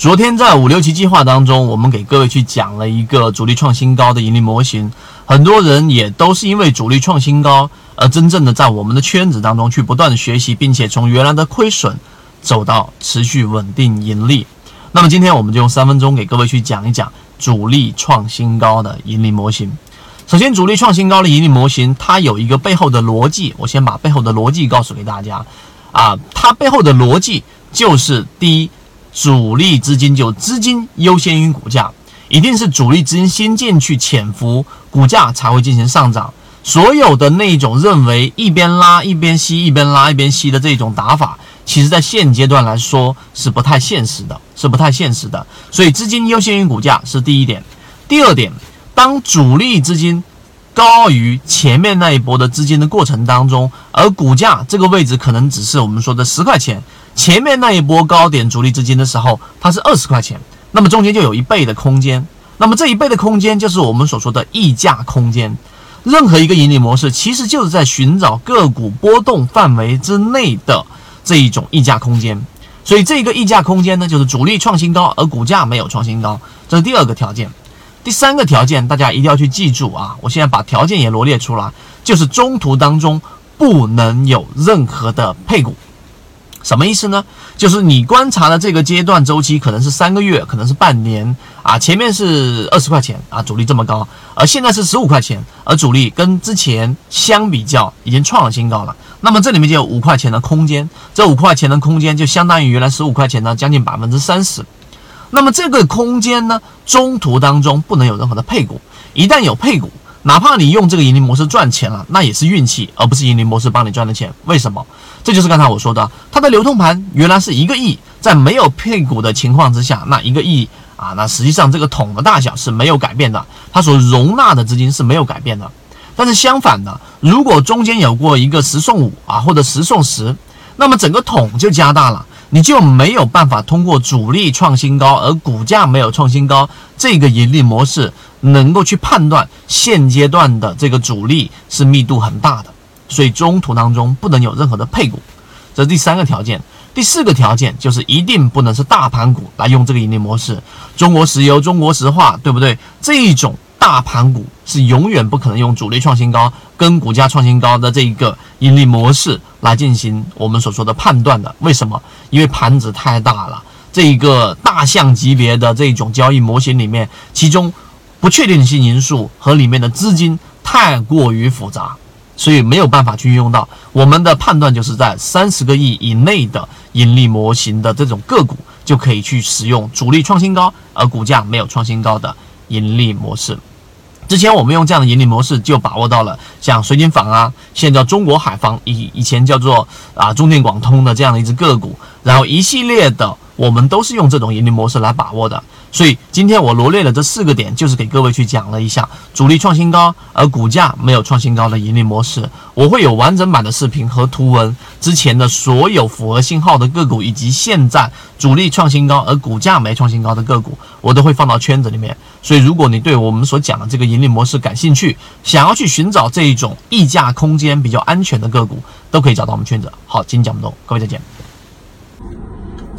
昨天在五六七计划当中，我们给各位去讲了一个主力创新高的盈利模型，很多人也都是因为主力创新高而真正的在我们的圈子当中去不断的学习，并且从原来的亏损走到持续稳定盈利。那么今天我们就用三分钟给各位去讲一讲主力创新高的盈利模型。首先，主力创新高的盈利模型它有一个背后的逻辑，我先把背后的逻辑告诉给大家啊，它背后的逻辑就是第一。主力资金就资金优先于股价，一定是主力资金先进去潜伏，股价才会进行上涨。所有的那种认为一边拉一边吸，一边拉一边吸的这种打法，其实在现阶段来说是不太现实的，是不太现实的。所以资金优先于股价是第一点。第二点，当主力资金高于前面那一波的资金的过程当中，而股价这个位置可能只是我们说的十块钱。前面那一波高点主力资金的时候，它是二十块钱，那么中间就有一倍的空间。那么这一倍的空间就是我们所说的溢价空间。任何一个盈利模式，其实就是在寻找个股波动范围之内的这一种溢价空间。所以这个溢价空间呢，就是主力创新高，而股价没有创新高，这是第二个条件。第三个条件，大家一定要去记住啊！我现在把条件也罗列出来，就是中途当中不能有任何的配股。什么意思呢？就是你观察的这个阶段周期可能是三个月，可能是半年啊。前面是二十块钱啊，主力这么高，而现在是十五块钱，而主力跟之前相比较已经创了新高了。那么这里面就有五块钱的空间，这五块钱的空间就相当于原来十五块钱的将近百分之三十。那么这个空间呢，中途当中不能有任何的配股，一旦有配股。哪怕你用这个盈利模式赚钱了，那也是运气，而不是盈利模式帮你赚的钱。为什么？这就是刚才我说的，它的流通盘原来是一个亿，在没有配股的情况之下，那一个亿啊，那实际上这个桶的大小是没有改变的，它所容纳的资金是没有改变的。但是相反的，如果中间有过一个十送五啊，或者十送十，那么整个桶就加大了。你就没有办法通过主力创新高而股价没有创新高这个盈利模式，能够去判断现阶段的这个主力是密度很大的，所以中途当中不能有任何的配股，这是第三个条件。第四个条件就是一定不能是大盘股来用这个盈利模式，中国石油、中国石化，对不对？这一种。大盘股是永远不可能用主力创新高跟股价创新高的这一个盈利模式来进行我们所说的判断的。为什么？因为盘子太大了，这一个大象级别的这种交易模型里面，其中不确定性因素和里面的资金太过于复杂，所以没有办法去运用到。我们的判断就是在三十个亿以内的盈利模型的这种个股，就可以去使用主力创新高而股价没有创新高的盈利模式。之前我们用这样的盈利模式，就把握到了像水井坊啊，现在叫中国海防，以以前叫做啊中电广通的这样的一只个股，然后一系列的。我们都是用这种盈利模式来把握的，所以今天我罗列了这四个点，就是给各位去讲了一下主力创新高而股价没有创新高的盈利模式。我会有完整版的视频和图文，之前的所有符合信号的个股，以及现在主力创新高而股价没创新高的个股，我都会放到圈子里面。所以如果你对我们所讲的这个盈利模式感兴趣，想要去寻找这一种溢价空间比较安全的个股，都可以找到我们圈子。好，今天讲不多，各位再见。